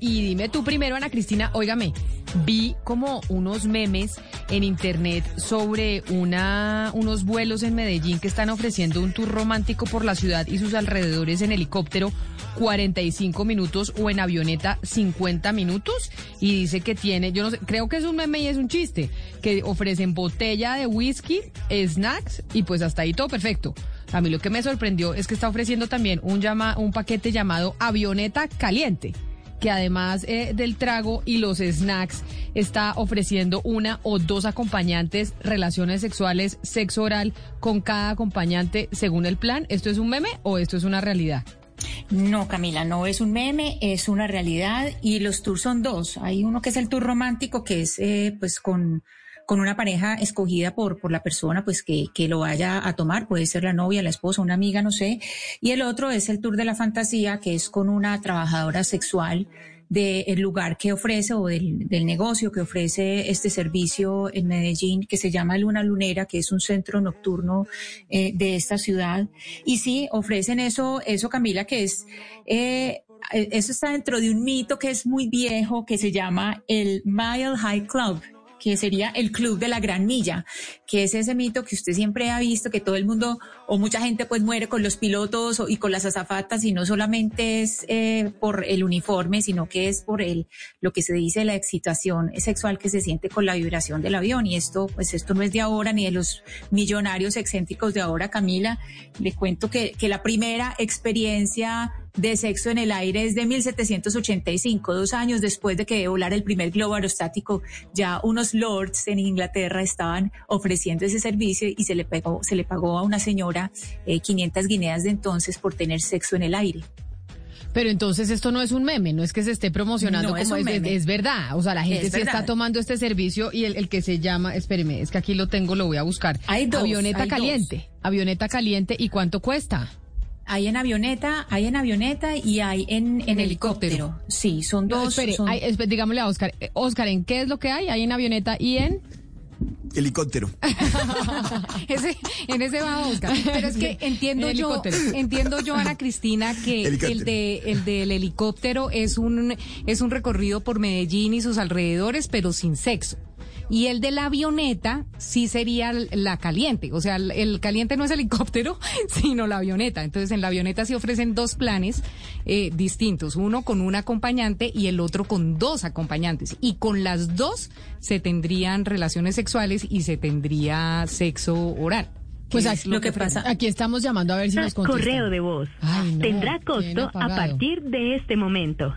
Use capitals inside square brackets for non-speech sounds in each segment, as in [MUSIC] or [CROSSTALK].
Y dime tú primero, Ana Cristina, óigame, vi como unos memes en internet sobre una, unos vuelos en Medellín que están ofreciendo un tour romántico por la ciudad y sus alrededores en helicóptero 45 minutos o en avioneta 50 minutos y dice que tiene, yo no sé, creo que es un meme y es un chiste, que ofrecen botella de whisky, snacks y pues hasta ahí todo perfecto. A mí lo que me sorprendió es que está ofreciendo también un, llama, un paquete llamado avioneta caliente que además eh, del trago y los snacks está ofreciendo una o dos acompañantes, relaciones sexuales, sexo oral con cada acompañante según el plan. ¿Esto es un meme o esto es una realidad? No, Camila, no es un meme, es una realidad y los tours son dos. Hay uno que es el tour romántico, que es eh, pues con con una pareja escogida por, por la persona pues que, que lo vaya a tomar, puede ser la novia, la esposa, una amiga, no sé. Y el otro es el tour de la fantasía, que es con una trabajadora sexual del lugar que ofrece o del, del, negocio que ofrece este servicio en Medellín, que se llama Luna Lunera, que es un centro nocturno eh, de esta ciudad. Y sí, ofrecen eso, eso Camila, que es... Eh, eso está dentro de un mito que es muy viejo, que se llama el Mile High Club que sería el Club de la Gran Milla, que es ese mito que usted siempre ha visto, que todo el mundo o mucha gente pues muere con los pilotos y con las azafatas y no solamente es eh, por el uniforme, sino que es por el, lo que se dice la excitación sexual que se siente con la vibración del avión. Y esto, pues esto no es de ahora ni de los millonarios excéntricos de ahora, Camila. Le cuento que, que la primera experiencia de sexo en el aire es de 1785, dos años después de que volara el primer globo aerostático, ya unos lords en Inglaterra estaban ofreciendo ese servicio y se le pagó, se le pagó a una señora 500 eh, guineas de entonces por tener sexo en el aire. Pero entonces esto no es un meme, no es que se esté promocionando como es, es, verdad. O sea, la gente sí está tomando este servicio y el, que se llama, espéreme, es que aquí lo tengo, lo voy a buscar. Hay avioneta caliente. Avioneta caliente, ¿y cuánto cuesta? Hay en avioneta, hay en avioneta y hay en, en helicóptero. Sí, son dos. espere, digámosle a Oscar. Eh, Oscar, ¿en qué es lo que hay? Hay en avioneta y en helicóptero. [LAUGHS] ese, en ese va Oscar. Pero es que entiendo yo, entiendo yo, Ana Cristina, que el de el del helicóptero es un es un recorrido por Medellín y sus alrededores, pero sin sexo. Y el de la avioneta sí sería la caliente. O sea, el, caliente no es helicóptero, [LAUGHS] sino la avioneta. Entonces, en la avioneta se ofrecen dos planes eh, distintos. Uno con un acompañante y el otro con dos acompañantes. Y con las dos se tendrían relaciones sexuales y se tendría sexo oral. Pues aquí, lo, que, pasa. Aquí estamos llamando a ver si nos contestan. Correo de voz. Tendrá costo a partir de este momento.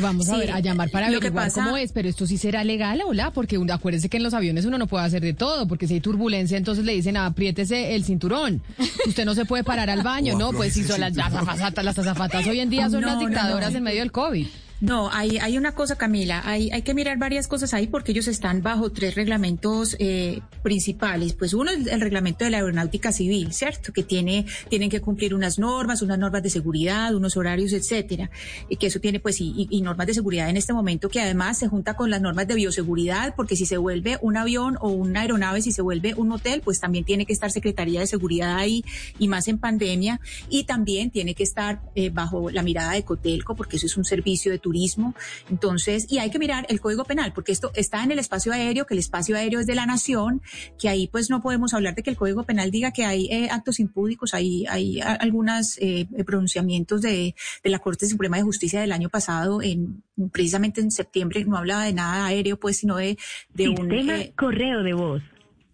Vamos a ver, a llamar para averiguar cómo es, pero esto sí será legal, hola, porque acuérdense que en los aviones uno no puede hacer de todo, porque si hay turbulencia, entonces le dicen, apriétese el cinturón. Usted no se puede parar al baño, [LAUGHS] ¿no? Pues si son las azafatas, las azafatas hoy en día son las dictadoras en medio del COVID. No, hay, hay una cosa, Camila, hay, hay que mirar varias cosas ahí porque ellos están bajo tres reglamentos eh, principales. Pues uno es el reglamento de la aeronáutica civil, ¿cierto? Que tiene, tienen que cumplir unas normas, unas normas de seguridad, unos horarios, etcétera. Y que eso tiene, pues, y, y normas de seguridad en este momento que además se junta con las normas de bioseguridad, porque si se vuelve un avión o una aeronave, si se vuelve un hotel, pues también tiene que estar Secretaría de Seguridad ahí y más en pandemia. Y también tiene que estar eh, bajo la mirada de Cotelco, porque eso es un servicio de turismo turismo. Entonces, y hay que mirar el Código Penal, porque esto está en el espacio aéreo, que el espacio aéreo es de la nación, que ahí pues no podemos hablar de que el Código Penal diga que hay eh, actos impúdicos, hay, hay algunos eh, pronunciamientos de, de la Corte Suprema de Justicia del año pasado, en precisamente en septiembre, no hablaba de nada aéreo, pues, sino de, de un... Eh, correo de voz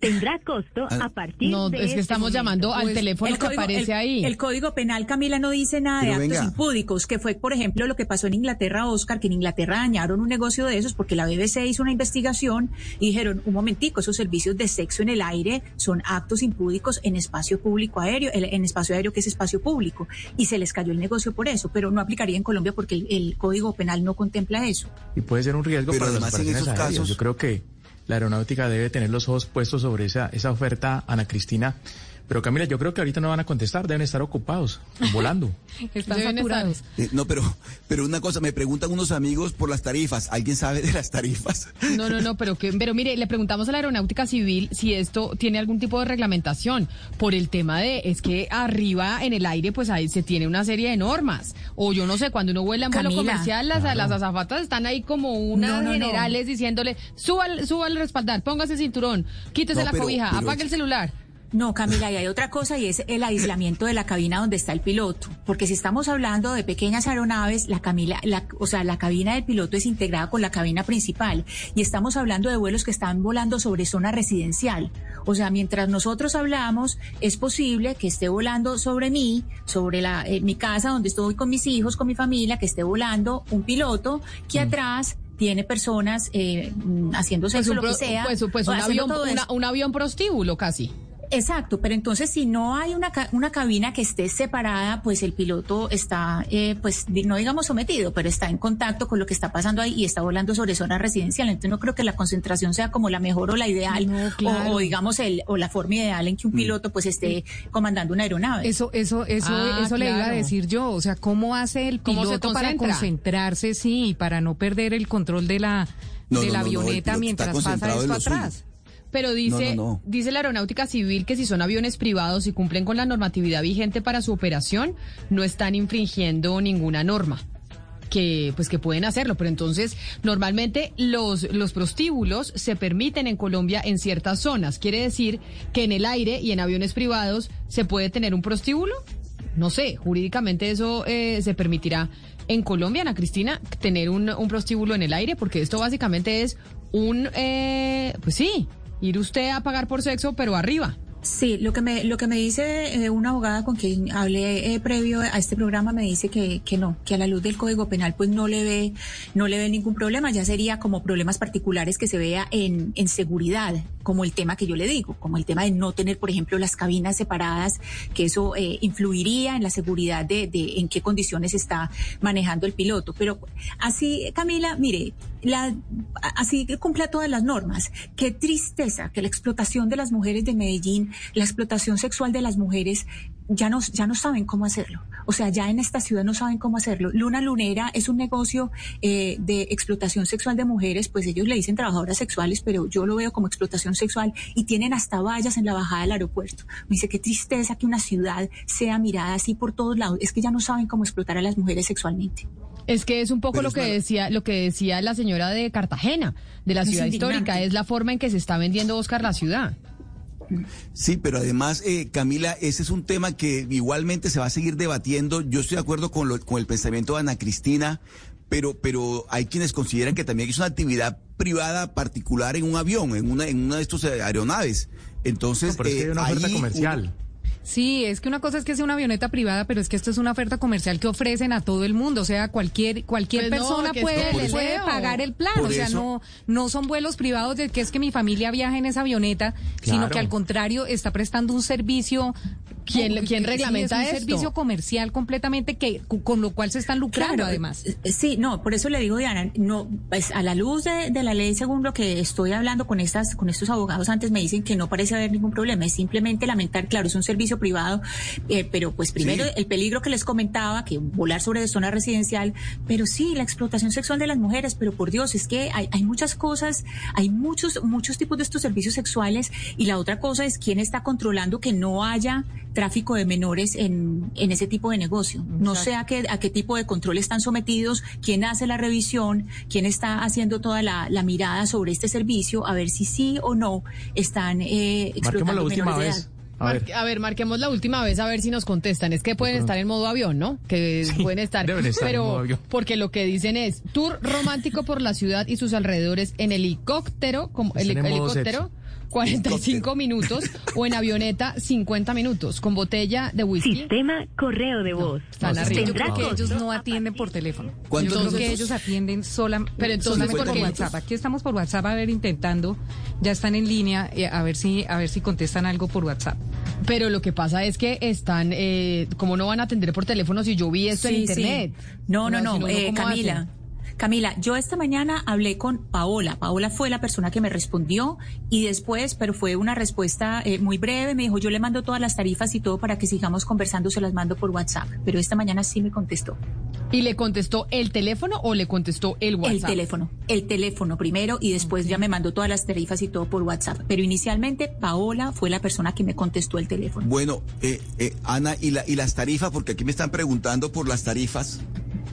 tendrá costo ah, a partir no, de. No, es que estamos este llamando al pues, teléfono que aparece ahí. El Código Penal, Camila, no dice nada de actos impúdicos, que fue, por ejemplo, lo que pasó en Inglaterra, Oscar, que en Inglaterra dañaron un negocio de esos porque la BBC hizo una investigación y dijeron, un momentico, esos servicios de sexo en el aire son actos impúdicos en espacio público aéreo, en espacio aéreo que es espacio público, y se les cayó el negocio por eso, pero no aplicaría en Colombia porque el, Código Penal no contempla eso. Y puede ser un riesgo pero para además en esos casos. Yo creo que la aeronáutica debe tener los ojos puestos sobre esa, oferta, Ana Cristina, Pero Camila, yo creo que ahorita no van a contestar, deben estar ocupados, [LAUGHS] volando. Están saturados. Eh, no, pero, pero una cosa, me preguntan unos amigos por las tarifas. ¿Alguien sabe de las tarifas? No, no, no, pero que, pero mire, le preguntamos a la aeronáutica civil si esto tiene algún tipo de reglamentación por el tema de, es que arriba en el aire, pues ahí se tiene una serie de normas. O yo no sé, cuando uno vuela en vuelo comercial, las, las azafatas están ahí como unas generales diciéndole, suba, suba el respaldar, póngase cinturón, quítese la cobija, apague el celular. No, Camila, y hay otra cosa y es el aislamiento de la cabina donde está el piloto. Porque si estamos hablando de pequeñas aeronaves, la, Camila, la, o sea, la cabina del piloto es integrada con la cabina principal. Y estamos hablando de vuelos que están volando sobre zona residencial. O sea, mientras nosotros hablamos, es posible que esté volando sobre mí, sobre la, eh, mi casa donde estoy con mis hijos, con mi familia, que esté volando un piloto que mm. atrás tiene personas eh, haciendo sexo, pues lo que sea. Pues, pues un, avión, un avión prostíbulo casi. Exacto, pero entonces si no hay una, una cabina que esté separada, pues el piloto está, eh, pues no digamos sometido, pero está en contacto con lo que está pasando ahí y está volando sobre zona residencial. Entonces no creo que la concentración sea como la mejor o la ideal o, digamos el o la forma ideal en que un mm. piloto pues esté comandando una aeronave. Eso eso eso ah, eso le iba a decir yo, o sea, cómo hace el piloto para concentrarse, sí, para no perder el control de la de la avioneta mientras pasa esto atrás. Pero dice, dice la Aeronáutica Civil que si son aviones privados y cumplen con la normatividad vigente para su operación, no están infringiendo ninguna norma que pues que pueden hacerlo, pero entonces normalmente los los prostíbulos se permiten en Colombia en ciertas zonas. Quiere decir que en el aire y en aviones privados se puede tener un prostíbulo. No sé, jurídicamente eso eh, se permitirá en Colombia, Ana Cristina, tener un, un prostíbulo en el aire, porque esto básicamente es un, eh, pues sí, ir usted a pagar por sexo, pero arriba. Sí, lo que me, lo que me dice eh, una abogada con quien hablé eh, previo a este programa me dice que, que no, que a la luz del Código Penal pues no le ve, no le ve ningún problema, ya sería como problemas particulares que se vea en, en seguridad, como el tema que yo le digo, como el tema de no tener, por ejemplo, las cabinas separadas, que eso eh, influiría en la seguridad de, en qué condiciones está manejando el piloto. Pero así, Camila, mire, la, así cumple todas las normas. Qué tristeza que la explotación de las mujeres de Medellín, la explotación sexual de las mujeres, ya no, ya no saben cómo hacerlo. O sea, ya en esta ciudad no saben cómo hacerlo. Luna Lunera es un negocio eh, de explotación sexual de mujeres, pues ellos le dicen trabajadoras sexuales, pero yo lo veo como explotación sexual y tienen hasta vallas en la bajada del aeropuerto. Me dice, qué tristeza que una ciudad sea mirada así por todos lados. Es que ya no saben cómo explotar a las mujeres sexualmente. Es que es un poco lo que decía, lo que decía la señora de Cartagena, de la ciudad histórica, es la forma en que se está vendiendo Oscar la ciudad. Sí, pero además, eh, Camila, ese es un tema que igualmente se va a seguir debatiendo. Yo estoy de acuerdo con, lo, con el pensamiento de Ana Cristina, pero, pero hay quienes consideran que también es una actividad privada particular en un avión, en una, en una de estos eh, aeronaves. Entonces, no, es una oferta comercial. Sí, es que una cosa es que sea una avioneta privada, pero es que esto es una oferta comercial que ofrecen a todo el mundo, o sea, cualquier cualquier pues persona puede, puede pagar el plan, o sea, no no son vuelos privados de que es que mi familia viaja en esa avioneta, sino que al contrario está prestando un servicio ¿Quién, ¿quién reglamenta es un servicio comercial completamente que con lo cual se están lucrando además. Eh, sí, no, por eso le digo Diana, no pues a la luz de, de, la ley según lo que estoy hablando con estas con estos abogados antes me dicen que no parece haber ningún problema, es simplemente lamentar, claro, es un servicio privado, eh, pero pues primero el peligro que les comentaba, que volar sobre zona residencial, pero sí, la explotación sexual de las mujeres, pero por Dios, es que hay, hay muchas cosas, hay muchos, muchos tipos de estos servicios sexuales y la otra cosa es quién está controlando que no haya tráfico de menores en, en ese tipo de negocio. No sé a qué, a qué tipo de control están sometidos, quién hace la revisión, quién está haciendo toda la, la mirada sobre este servicio, a ver si sí o no están eh, explotando menores de a ver. marquemos la última vez a ver si nos contestan. Es que pueden estar en modo avión, ¿no? Que pueden estar. pero porque lo que dicen es tour romántico por la ciudad y sus alrededores en helicóptero, como el, helicóptero. 45 minutos o en avioneta 50 minutos con botella de whisky. Sistema correo de voz. Yo creo que ellos no atienden por teléfono. Yo creo que ellos atienden sola, pero entonces por WhatsApp. Aquí estamos por WhatsApp a ver intentando, ya están en línea eh, a ver si a ver si contestan algo por WhatsApp. Pero lo que pasa es que están, eh, como no van a atender por teléfono si yo vi esto en internet? No, no, no, eh, Camila. Camila, yo esta mañana hablé con Paola. Paola fue la persona que me respondió y después, pero fue una respuesta eh, muy breve. Me dijo, yo le mando todas las tarifas y todo para que sigamos conversando, se las mando por WhatsApp. Pero esta mañana sí me contestó. ¿Y le contestó el teléfono o le contestó el WhatsApp? El teléfono, el teléfono primero y después ya me mandó todas las tarifas y todo por WhatsApp. Pero inicialmente Paola fue la persona que me contestó el teléfono. Bueno, eh, eh, Ana, ¿y, la, ¿y las tarifas? Porque aquí me están preguntando por las tarifas.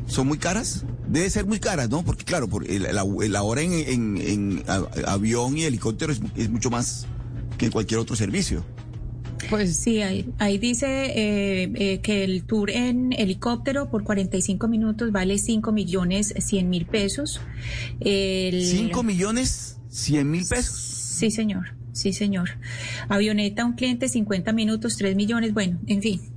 ¿Son muy caras? Debe ser muy caras, ¿no? Porque claro, por la, hora en, avión y helicóptero es, mucho más que en cualquier otro servicio. Pues sí, ahí, ahí dice eh, eh, que el tour en helicóptero por 45 minutos vale 5 millones 100 mil pesos. El... ¿5 millones 100 mil pesos? Sí, señor. Sí, señor. Avioneta, un cliente, 50 minutos, 3 millones. Bueno, en fin.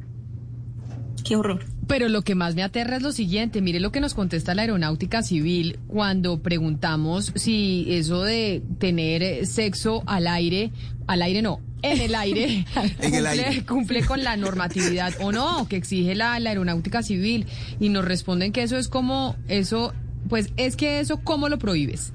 Qué horror. Pero lo que más me aterra es lo siguiente, mire lo que nos contesta la aeronáutica civil cuando preguntamos si eso de tener eh, sexo al aire, al aire no, en el aire, [LAUGHS] cumple, con la normatividad o no, que exige la, la aeronáutica civil. Y nos responden que eso es como, eso pues es que eso, ¿cómo lo prohíbes?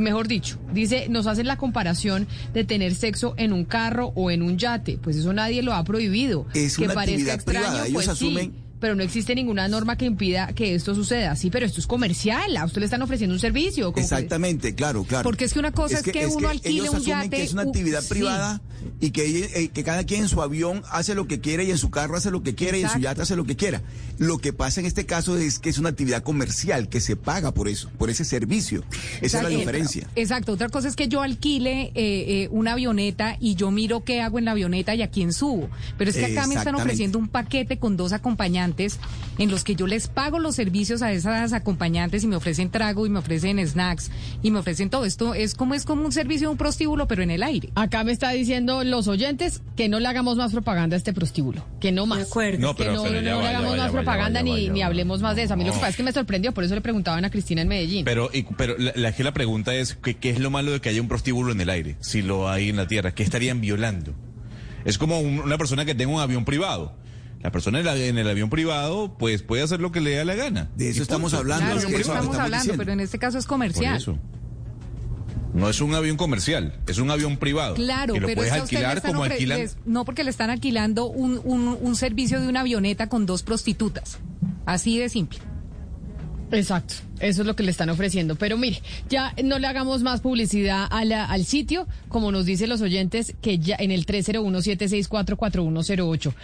Mejor dicho, dice, nos hacen la comparación de tener sexo en un carro o en un yate. Pues eso nadie lo ha prohibido. Es que parezca extraño, pues asumen pero no existe ninguna norma que impida que esto suceda. Sí, pero esto es comercial, a usted le están ofreciendo un servicio. Exactamente, claro, claro. Porque es que una cosa es, que, uno alquile un yate. que es una actividad privada y que, eh, que cada quien en su avión hace lo que quiere y en su carro hace lo que quiere y en su yate hace lo que quiera. Lo que pasa en este caso es que es una actividad comercial que se paga por eso, por ese servicio. Esa es la diferencia. Exacto. Otra cosa es que yo alquile eh, eh, una avioneta y yo miro qué hago en la avioneta y a quién subo. Pero es que acá me están ofreciendo un paquete con dos acompañantes en los que yo les pago los servicios a esas acompañantes y me ofrecen trago y me ofrecen snacks y me ofrecen todo esto. Es como es como un servicio de un prostíbulo, pero en el aire. Acá me está diciendo los oyentes que no le hagamos más propaganda a este prostíbulo, que no más. No, que no, le hagamos más propaganda ni, ni hablemos más de eso. A mí lo que pasa es que me sorprendió, por eso le preguntaban a Cristina en Medellín. Pero, pero la, la pregunta es, ¿qué, ¿qué es lo malo de que haya un prostíbulo en el aire? Si lo hay en la tierra, ¿qué estarían violando? Es como una persona que tenga un avión privado la persona en, el avión privado, pues puede hacer lo que le da la gana. De eso estamos hablando. Claro, de eso estamos, hablando, pero en este caso es comercial. Por eso. No es un avión comercial, es un avión privado. Claro, que lo puedes alquilar como alquilan. no, porque le están alquilando un, un, un servicio de una avioneta con dos prostitutas. Así de simple. Exacto, eso es lo que le están ofreciendo. Pero mire, ya no le hagamos más publicidad a al sitio, como nos dicen los oyentes, que ya en el 301 764 4108